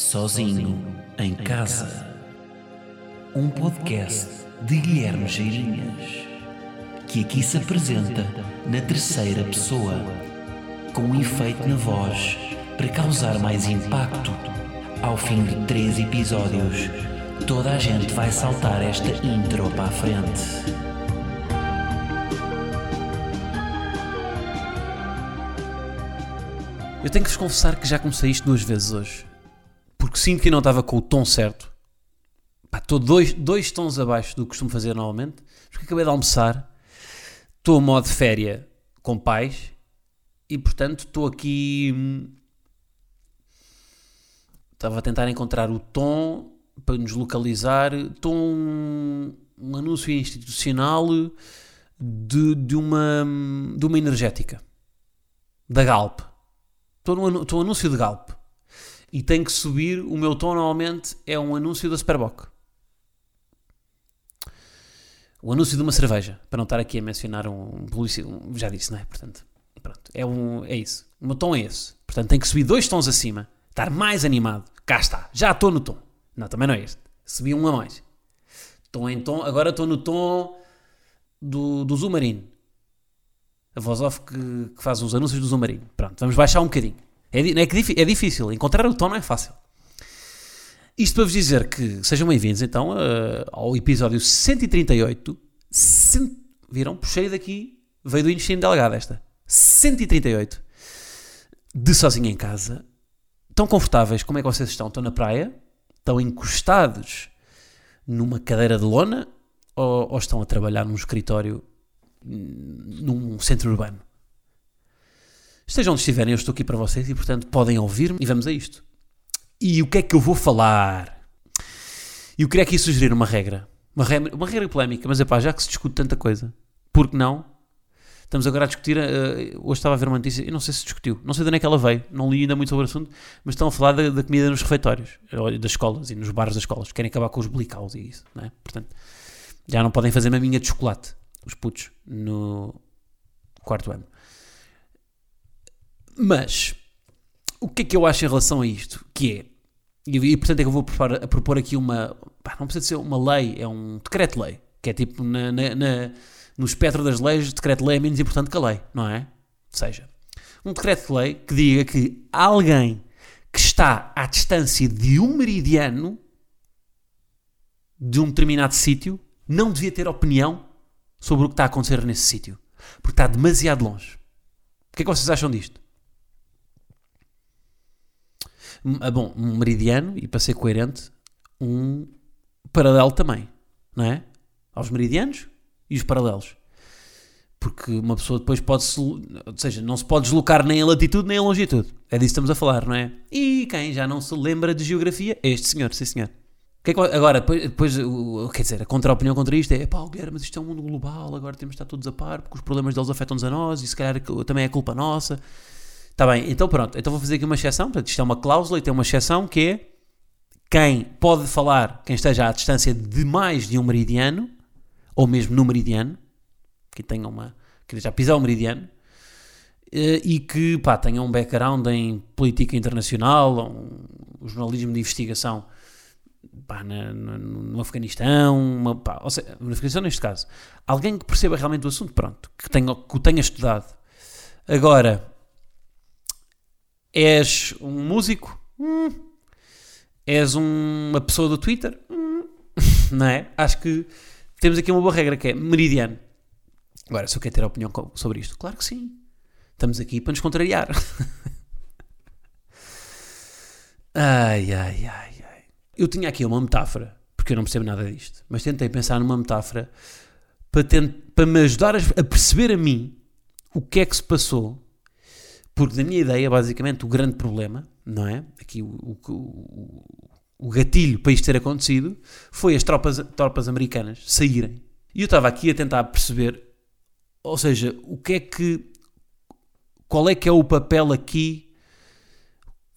Sozinho em Casa. Um podcast de Guilherme Geirinhas, que aqui se apresenta na terceira pessoa, com um efeito na voz para causar mais impacto. Ao fim de três episódios, toda a gente vai saltar esta intro para a frente. Eu tenho que vos confessar que já comecei isto duas vezes hoje. Porque sinto que não estava com o tom certo. Pá, estou dois, dois tons abaixo do que costumo fazer normalmente. Porque acabei de almoçar. Estou a modo de férias com pais. E portanto estou aqui. hum, Estava a tentar encontrar o tom para nos localizar. Estou um, um anúncio institucional de, de, uma, de uma energética. Da Galp. Estou anu- estou no anúncio de Galp. E tenho que subir. O meu tom normalmente é um anúncio da Superboc. O anúncio de uma cerveja. Para não estar aqui a mencionar um publici- um Já disse, não é? Portanto, pronto. É, um, é isso. O meu tom é esse. Portanto, tenho que subir dois tons acima. Estar mais animado. Cá está. Já estou no tom. Não, também não é este. Subi um a mais. Estou em tom. Agora estou no tom do, do Zumarino. A voz off que, que faz os anúncios do Zumarino. Pronto, vamos baixar um bocadinho. É, é, é difícil. Encontrar o tom não é fácil. Isto para vos dizer que sejam bem-vindos então a- ao episódio 138. Cent... Viram? Puxei daqui. Veio do intestino delgado esta. 138. De sozinho em casa. Tão confortáveis como é que vocês estão? Estão na praia? Estão encostados numa cadeira de lona? Ou, ou estão a trabalhar num escritório num centro urbano. Estejam onde estiverem, eu estou aqui para vocês e, portanto, podem ouvir-me e vamos a isto. E o que é que eu vou falar? Eu queria aqui sugerir uma regra. Uma regra, uma regra polémica, mas é pá, já que se discute tanta coisa, por que não? Estamos agora a discutir. eh, hoje estava a ver uma notícia, eu não sei se discutiu, não sei de onde é que ela veio, não li ainda muito sobre o assunto, mas estão a falar da, da comida nos refeitórios, das escolas e nos bares das escolas. Querem acabar com os blicaus e isso, não é? Portanto, já não podem fazer maminha de chocolate, os putos, no quarto ano. Mas, o que é que eu acho em relação a isto? Que é, e, e portanto é que eu vou propor, a propor aqui uma, pá, não precisa ser uma lei, é um decreto-lei, que é tipo, na, na- na- no espectro das leis, decreto-lei é menos importante que a lei, não é? Ou seja, um decreto-lei que diga que alguém que está à distância de um meridiano de um determinado sítio não devia ter opinião sobre o que está a acontecer nesse sítio. Porque está demasiado longe. O que é que vocês acham disto? Ah, Bom, um meridiano, e para ser coerente, um paralelo também, não é? Aos meridianos e os paralelos. Porque uma pessoa depois pode-se. Ou seja, não se pode deslocar nem em latitude nem em longitude. É disso que estamos a falar, não é? E quem já não se lembra de geografia este senhor, sim senhor. Que é que- agora, depois, depois quer dizer, a contra-opinião contra isto é pá, Guilherme, mas isto é um mundo global, agora temos de estar todos a par, porque os problemas deles afetam-nos a nós e se calhar também é culpa nossa. Está bem, então pronto, então vou fazer aqui uma exceção, portanto, isto é uma cláusula e tem uma exceção que é quem pode falar, quem esteja à distância de mais de um meridiano, ou mesmo no meridiano, que tenha uma, que já pisar o meridiano, eh, e que pá, tenha um background em política internacional, um jornalismo de investigação pá, na- na- no Afeganistão, uma, pá, ou seja, no Afeganistão neste caso, alguém que perceba realmente o assunto, pronto, que, tenha, que o tenha estudado. Agora, és um músico? Hum. És um- uma pessoa do Twitter? Hum. Não é? Acho que temos aqui uma boa regra que é meridiano. Agora, se eu quero ter opinião sobre isto, claro que sim. Estamos aqui para nos contrariar. ai, ai, ai, ai. Eu tinha aqui uma metáfora, porque eu não percebo nada disto, mas tentei pensar numa metáfora para, tent- para me ajudar a perceber a mim o que é que se passou. Porque, na minha ideia, basicamente, o grande problema, não é? Aqui o, o, o, gatilho para isto ter acontecido foi as tropas, tropas americanas saírem. E eu estava aqui a tentar perceber, ou seja, o que é que. Qual é que é o papel aqui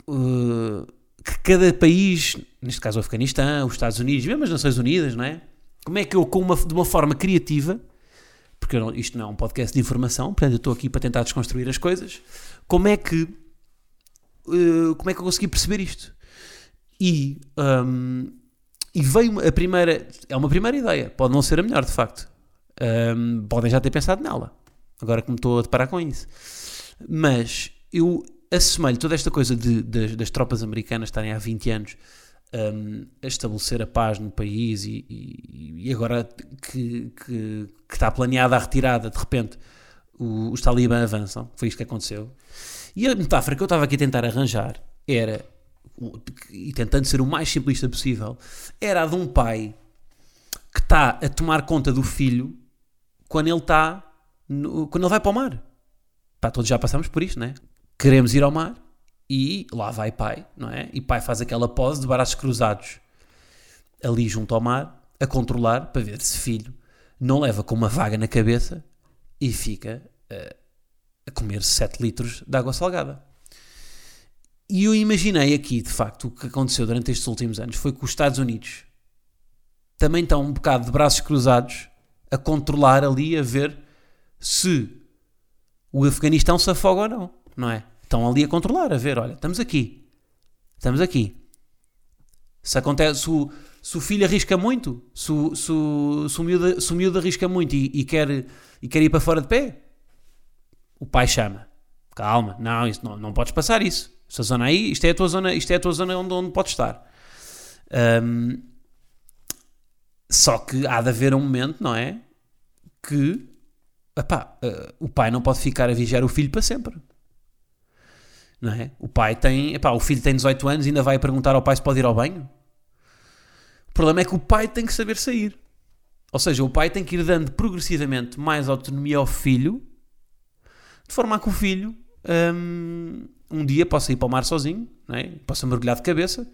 uh, que cada país, neste caso o Afeganistão, os Estados Unidos, mesmo as Nações Unidas, não é? Como é que eu, com uma, de uma forma criativa, porque não- isto não é um podcast de informação, portanto eu estou aqui para tentar desconstruir as coisas, como é que, uh, como é que eu consegui perceber isto? E, hum, e veio a primeira. É uma primeira ideia. Pode não ser a melhor, de facto. Hum, podem já ter pensado nela. Agora que me estou a deparar com isso. Mas eu assemelho toda esta coisa de, de, das tropas americanas estarem há 20 anos um, a estabelecer a paz no país e, e, e agora que, que, que, está planeada a retirada, de repente o, os talibã avançam. Foi isto que aconteceu. E a metáfora que eu estava aqui a tentar arranjar era, e tentando ser o mais simplista possível, era a de um pai que está a tomar conta do filho quando ele está quando ele vai para o mar. Pá, todos já passamos por isto, não é? Queremos ir ao mar e lá vai pai, não é? E pai faz aquela pose de braços cruzados ali junto ao mar, a controlar para ver se filho não leva com uma vaga na cabeça e fica uh, a comer 7 litros de água salgada. E eu imaginei aqui, de facto, o que aconteceu durante estes últimos anos foi que os Estados Unidos também estão um bocado de braços cruzados a controlar ali, a ver se o Afeganistão se afoga ou não, não é? Estão ali a controlar, a ver, olha, estamos aqui, estamos aqui. Se acontece, se o, se o filho arrisca muito, se, se, se, o, miúdo, se o miúdo arrisca muito e, e, quer, e quer ir para fora de pé, o pai chama. Calma, não, isso, não, não podes passar isso. Esta zona aí, isto é a tua zona, isto é a tua zona onde, onde podes estar. Um, só que há de haver um momento, não é? Que epá, uh, o pai não pode ficar a vigiar o filho para sempre. Não é? O pai tem, epá, o filho tem 18 anos e ainda vai perguntar ao pai se pode ir ao banho. O problema é que o pai tem que saber sair. Ou seja, o pai tem que ir dando progressivamente mais autonomia ao filho, de forma a que o filho um, um dia possa ir para o mar sozinho, não é? possa mergulhar de cabeça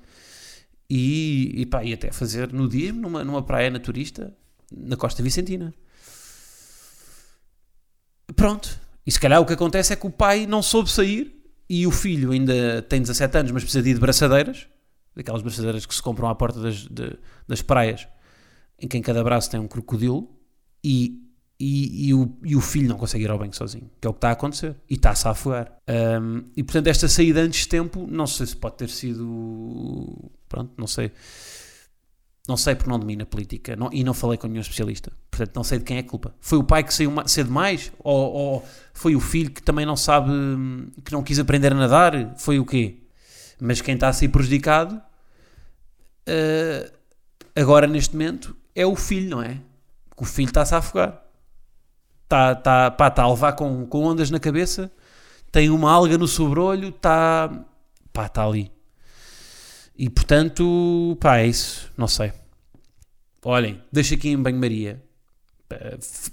e, e, pá, e até fazer nudismo numa, numa praia naturista na Costa Vicentina. Pronto. E se calhar o que acontece é que o pai não soube sair e o filho ainda tem 17 anos, mas precisa de ir de braçadeiras, daquelas braçadeiras que se compram à porta das, de, das praias, em que em cada braço tem um crocodilo, e, e, e, o, e o filho não consegue ir ao banho sozinho, que é o que está a acontecer, e está-se a afogar. Um, e portanto, esta saída antes de tempo, não sei se pode ter sido. Pronto, não sei não sei porque não domina a política não, e não falei com nenhum especialista. Portanto, não sei de quem é a culpa. Foi o pai que saiu cedo mais? Ou, ou, foi o filho que também não sabe, que não quis aprender a nadar? Foi o quê? Mas quem está a ser prejudicado uh, agora neste momento é o filho, não é? Que o filho está-se a afogar. Está, está, pá, está a levar com, com ondas na cabeça, tem uma alga no sobrolho, está, pá, está ali. E portanto, pá, é isso. Não sei. Olhem, deixo aqui em banho-maria.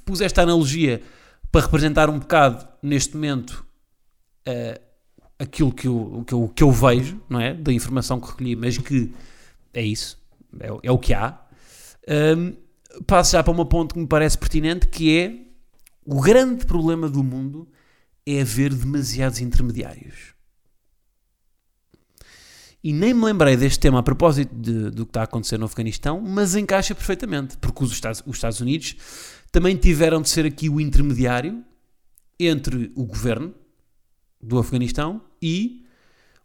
Pus esta analogia para representar um bocado, neste momento, uh, aquilo que eu, que, eu, que eu vejo, não é? Da informação que recolhi, mas que é isso. É, é o que há. Um, passo já para uma ponto que me parece pertinente, que é o grande problema do mundo é haver demasiados intermediários. E nem me lembrei deste tema a propósito de, do que está a acontecer no Afeganistão, mas encaixa perfeitamente, porque os Estados, os Estados Unidos também tiveram de ser aqui o intermediário entre o governo do Afeganistão e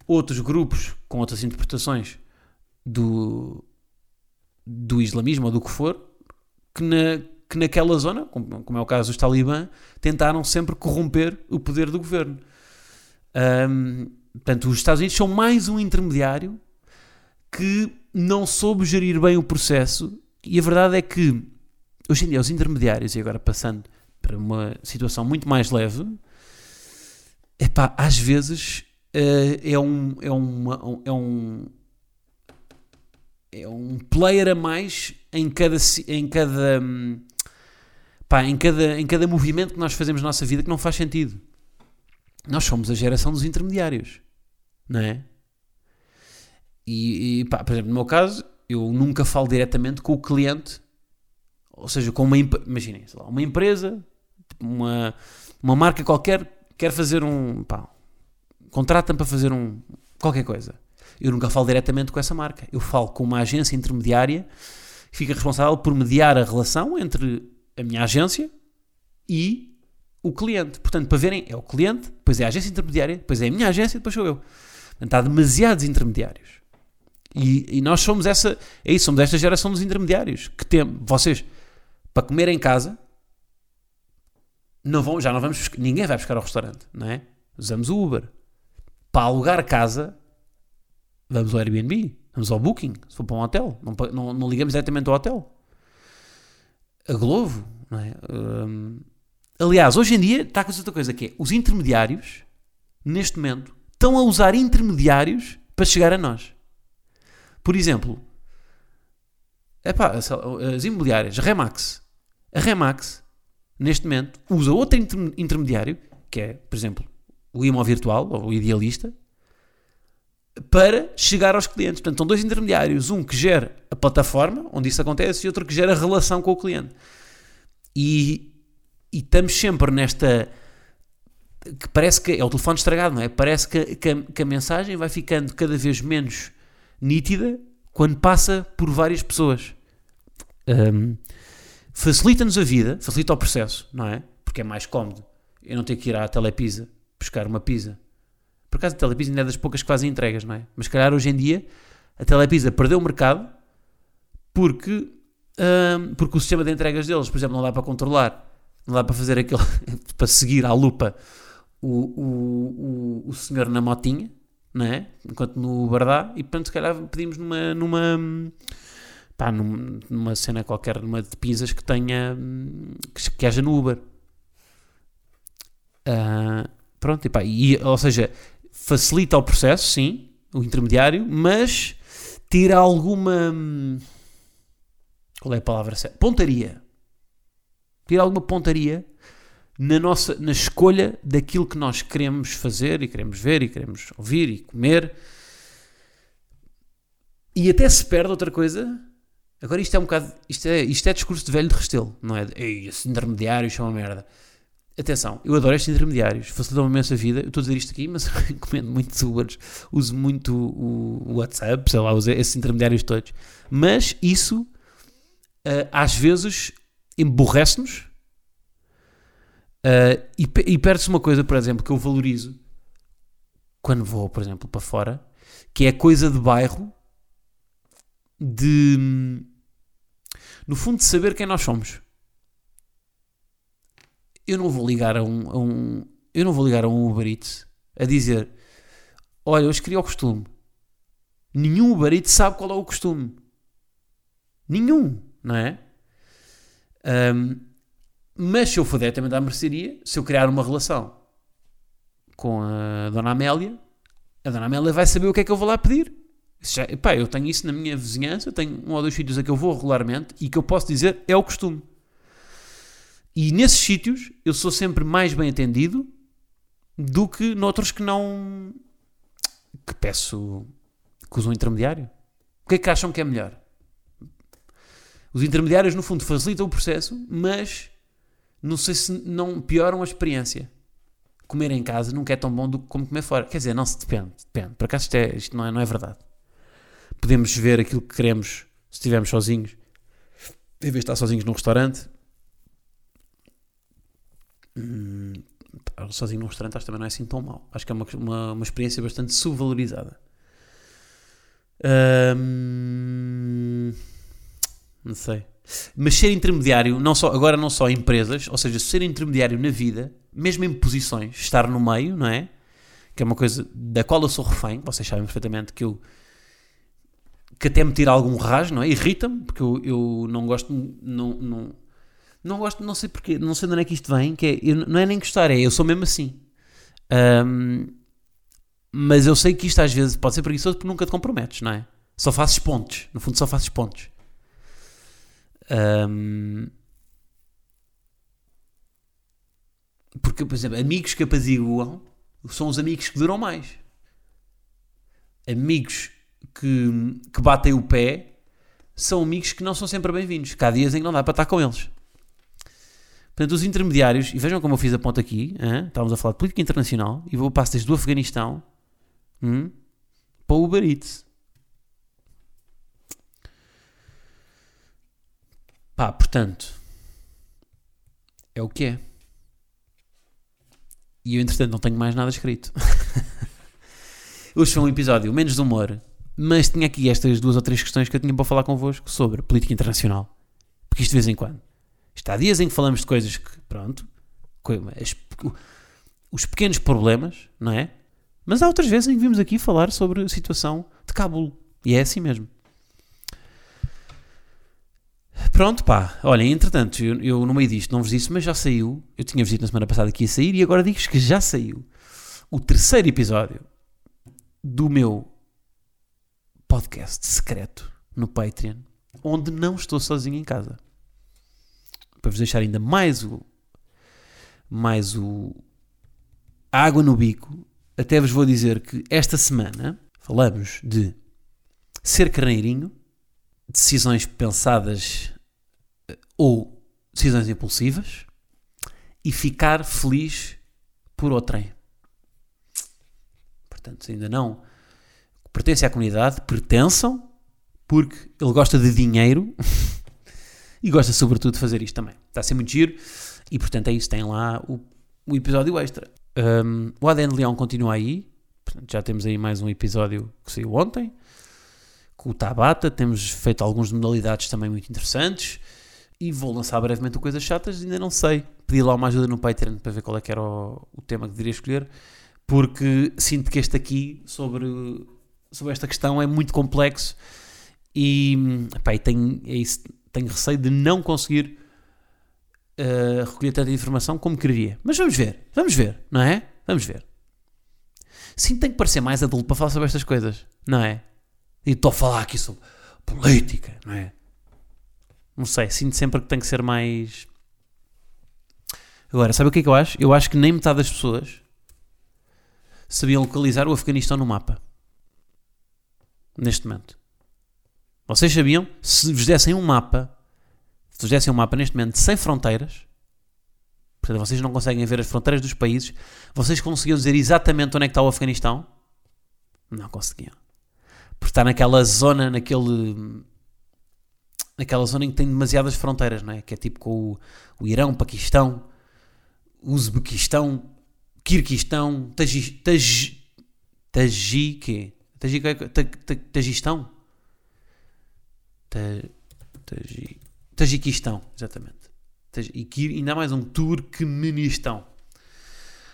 outros grupos com outras interpretações do, do islamismo ou do que for, que, na, que naquela zona, como, como é o caso dos talibã, tentaram sempre corromper o poder do governo. Um, Portanto, os Estados Unidos são mais um intermediário que não soube gerir bem o processo. E a verdade é que hoje em dia os intermediários, e agora passando para uma situação muito mais leve, epá, às vezes uh, é, um, é, uma, é um é um player a mais em cada em cada pá, em cada em cada movimento que nós fazemos na nossa vida que não faz sentido nós somos a geração dos intermediários, não é? E, e pá, por exemplo, no meu caso, eu nunca falo diretamente com o cliente, ou seja, com uma, imaginem, lá, uma empresa, uma, uma marca qualquer, quer fazer um, pá, contrata-me para fazer um, qualquer coisa. Eu nunca falo diretamente com essa marca. Eu falo com uma agência intermediária que fica responsável por mediar a relação entre a minha agência e o cliente. Portanto, para verem, é o cliente, depois é a agência intermediária, depois é a minha agência, depois sou eu. Portanto, há demasiados intermediários. E, e nós somos essa, é isso, somos esta geração dos intermediários que tem, vocês, para comer em casa, não vão, já não vamos, ninguém vai buscar ao restaurante, não é? Usamos o Uber. Para alugar casa, vamos ao Airbnb, vamos ao Booking, se for para um hotel, não, não, não ligamos diretamente ao hotel. A Glovo, não é? Hum, aliás, hoje em dia está a acontecer outra coisa que é, os intermediários, neste momento, estão a usar intermediários para chegar a nós. Por exemplo, epá, as imobiliárias, a Remax. A Remax, neste momento, usa outro inter- intermediário, que é, por exemplo, o IMO virtual, ou o idealista, para chegar aos clientes. Portanto, são dois intermediários. Um que gera a plataforma onde isso acontece e outro que gera a relação com o cliente. E, e estamos sempre nesta. que parece que é o telefone estragado, não é? Parece que, que a, que a mensagem vai ficando cada vez menos nítida quando passa por várias pessoas. Hum, facilita-nos a vida, facilita o processo, não é? Porque é mais cómodo. Eu não tenho que ir à Telepisa buscar uma pizza. Por acaso a Telepisa ainda é das poucas que fazem entregas, não é? Mas calhar hoje em dia a Telepisa perdeu o mercado porque, hum, porque o sistema de entregas deles, por exemplo, não dá para controlar, não dá para fazer aquele, para seguir à lupa o, o, o, o senhor na motinha, não é? Enquanto no Uber dá, e portanto se calhar pedimos numa, numa, pá, num- numa cena qualquer, numa de pizzas que tenha, que, que haja no Uber. Ah, pronto, e pá, e, ou seja, facilita o processo, sim, o intermediário, mas tira alguma. Qual é a palavra certa? Pontaria. Tira alguma pontaria na nossa na escolha daquilo que nós queremos fazer e queremos ver e queremos ouvir e comer. E até se perde outra coisa. Agora isto é um bocado. Isto é, isto é discurso de velho de restelo, não é? Ei, esses intermediários são uma merda. Atenção, eu adoro estes intermediários, facilitam-me imenso a vida. Eu estou a dizer isto aqui, mas recomendo muitos Ubers, uso muito o WhatsApp, sei lá, uso esses intermediários todos. Mas isso, ah, às vezes, emborrece-nos ah, e, e perde-se uma coisa, por exemplo, que eu valorizo quando vou, por exemplo, para fora, que é a coisa de bairro de, no fundo, de saber quem nós somos. Eu não vou ligar a um, a um- eu não vou ligar a um Uber Eats a dizer olha, hoje queria o costume. Nenhum Uber Eats sabe qual é o costume. Nenhum, não é? Ahm, mas se eu for diretamente à mercearia se eu criar uma relação com a Dona Amélia a Dona Amélia vai saber o que é que eu vou lá pedir já- eu tenho isso na minha vizinhança tenho um ou dois sítios a que eu vou regularmente e que eu posso dizer é o costume e nesses sítios eu sou sempre mais bem atendido do que noutros que não. que peço. que usam intermediário. O que é que acham que é melhor? Os intermediários, no fundo, facilitam o processo, mas não sei se não pioram a experiência. Comer em casa nunca é tão bom do que como comer fora. Quer dizer, não se depende. Depende. Por acaso isto, é, isto não, é, não é verdade. Podemos ver aquilo que queremos se estivermos sozinhos. Em vez de estar sozinhos num restaurante, Hum, sozinho num restaurante acho que também não é assim tão mau. Acho que é uma, uma, uma experiência bastante subvalorizada. Hum, não sei. Mas ser intermediário, não só, agora não só em empresas, ou seja, ser intermediário na vida, mesmo em posições, estar no meio, não é? Que é uma coisa da qual eu sou refém, vocês sabem perfeitamente que eu que até me tira algum rasgo, não é? Irrita-me, porque eu, eu não gosto, não, não, não gosto, não sei porquê, não sei de onde é que isto vem, que é, eu, não é nem gostar, é eu sou mesmo assim. Ahm, mas eu sei que isto às vezes pode ser preguiçoso porque nunca te comprometes, não é? Só fazes pontos, no fundo só fazes pontos. Ahm, porque, por exemplo, amigos que apaziguam são os amigos que duram mais. Amigos que, que batem o pé são amigos que não são sempre bem-vindos. Há dias em que não dá para estar com eles. Portanto, os intermediários, e vejam como eu fiz a ponta aqui, hã? estávamos a falar de política internacional, e vou passo desde o Afeganistão hum, para o Uber Eats. Pá, portanto, é o que é. E eu, entretanto, não tenho mais nada escrito. Hoje foi um episódio menos de humor, Mas tinha aqui estas duas ou três questões que eu tinha para falar convosco sobre política internacional. Porque isto de vez em quando. Isto há dias em que falamos de coisas que, pronto, as, os pequenos problemas, não é? Mas há outras vezes em que vimos aqui falar sobre a situação de Cabul. E é assim mesmo. Pronto, pá. Olha, entretanto, eu, eu no meio disto não vos disse, mas já saiu. Eu tinha-vos dito na semana passada que ia sair e agora digo que já saiu o terceiro episódio do meu podcast secreto no Patreon, onde não estou sozinho em casa. Para vos deixar ainda mais o mais o água no bico, até vos vou dizer que esta semana falamos de ser carneirinho, decisões pensadas ou decisões impulsivas e ficar feliz por outrem. Portanto, ainda não pertencem à comunidade, pertençam, porque ele gosta de dinheiro e gosta sobretudo de fazer isto também. Está a ser muito giro e portanto é isso, tem lá o, o episódio extra. Um, o ADN Leão continua aí, portanto, já temos aí mais um episódio que saiu ontem com o Tabata, temos feito algumas de modalidades também muito interessantes e vou lançar brevemente coisas chatas, ainda não sei. Pedi lá uma ajuda no Patreon para ver qual é que era o, o tema que deveria escolher, porque sinto que este aqui sobre sobre esta questão é muito complexo e, pá, e tenho, é isso, tenho receio de não conseguir uh, recolher tanta informação como queria. Mas vamos ver, vamos ver, não é? Vamos ver. Sim, tem que parecer mais adulto para falar sobre estas coisas, não é? E estou a falar aqui sobre política, não é? Não sei, sinto sempre que tem que ser mais. Agora, sabe o que é que eu acho? Eu acho que nem metade das pessoas sabiam localizar o Afeganistão no mapa neste momento. Vocês sabiam? Se vos dessem um mapa, se vos dessem um mapa neste momento sem fronteiras, portanto vocês não conseguem ver as fronteiras dos países, vocês conseguiam dizer exatamente onde é que está o Afeganistão? Não conseguiam. Porque está naquela zona, naquele. Naquela zona em que tem demasiadas fronteiras, não é? Que é tipo com o, o Irão, Paquistão, Uzbequistão, Kirguistão, Tajik. Tajik. Tagistão? Tajiquistão, exatamente. E ainda mais um Turkmenistão.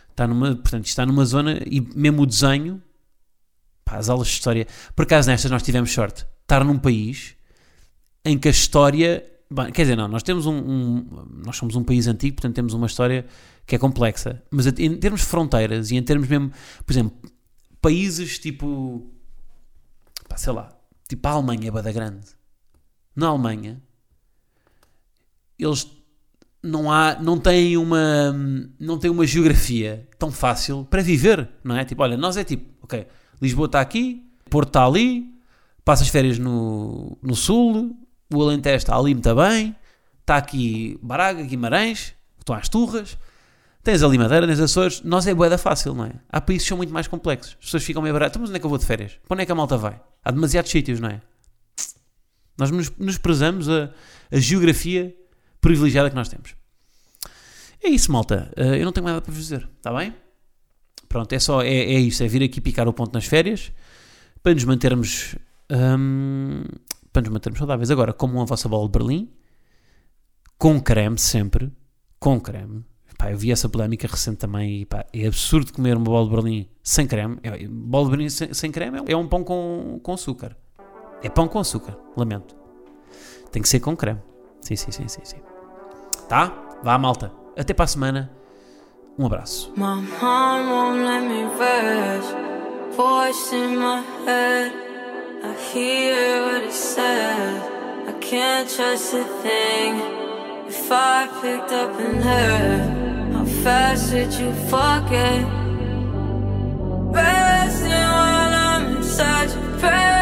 Está numa, portanto, está numa zona e mesmo o desenho, pá, as aulas de história. Por acaso nestas nós tivemos sorte. Estar num país em que a história. Quer dizer, não, nós temos um, um, Nós somos um país antigo, portanto temos uma história que é complexa. Mas em termos de fronteiras e em termos mesmo. Por exemplo, países tipo pá, sei lá, tipo a Alemanha é bada grande. Na Alemanha, eles não há, não têm uma, não têm uma geografia tão fácil para viver, não é? Tipo, olha, nós é tipo, ok, Lisboa está aqui, Porto está ali, passas férias no, no Sul, o Alentejo está ali muito bem, está aqui Braga, Guimarães, estão às Turras, tens ali Madeira, tens Açores, nós é boeda fácil, não é? Há países que são muito mais complexos, as pessoas ficam meio baratas, então, mas onde é que eu vou de férias? Para onde é que a malta vai? Há demasiados sítios, não é? Nós nos, nos prezamos a, a, geografia privilegiada que nós temos. É isso, malta. Uh, eu não tenho nada para vos dizer, está bem? Pronto, é só, é, é isso, é vir aqui picar o ponto nas férias para nos mantermos um, para nos mantermos saudáveis. Agora, como a vossa bola de Berlim, com creme sempre, com creme, Pá, eu vi essa polémica recente também e pá, é absurdo comer uma bola de Berlim sem creme. É, bola de Berlim sem, sem creme é um pão com, com açúcar. É pão com açúcar, lamento. Tem que ser com creme. Sim, sim, sim, sim, sim. Tá? Vá, malta. Até para a semana. Um abraço. My mom won't let me rest. Voice in my head. I hear what it says. I can't trust a thing. If I picked up and heard. How fast did you forget? Resting while I'm inside your presence.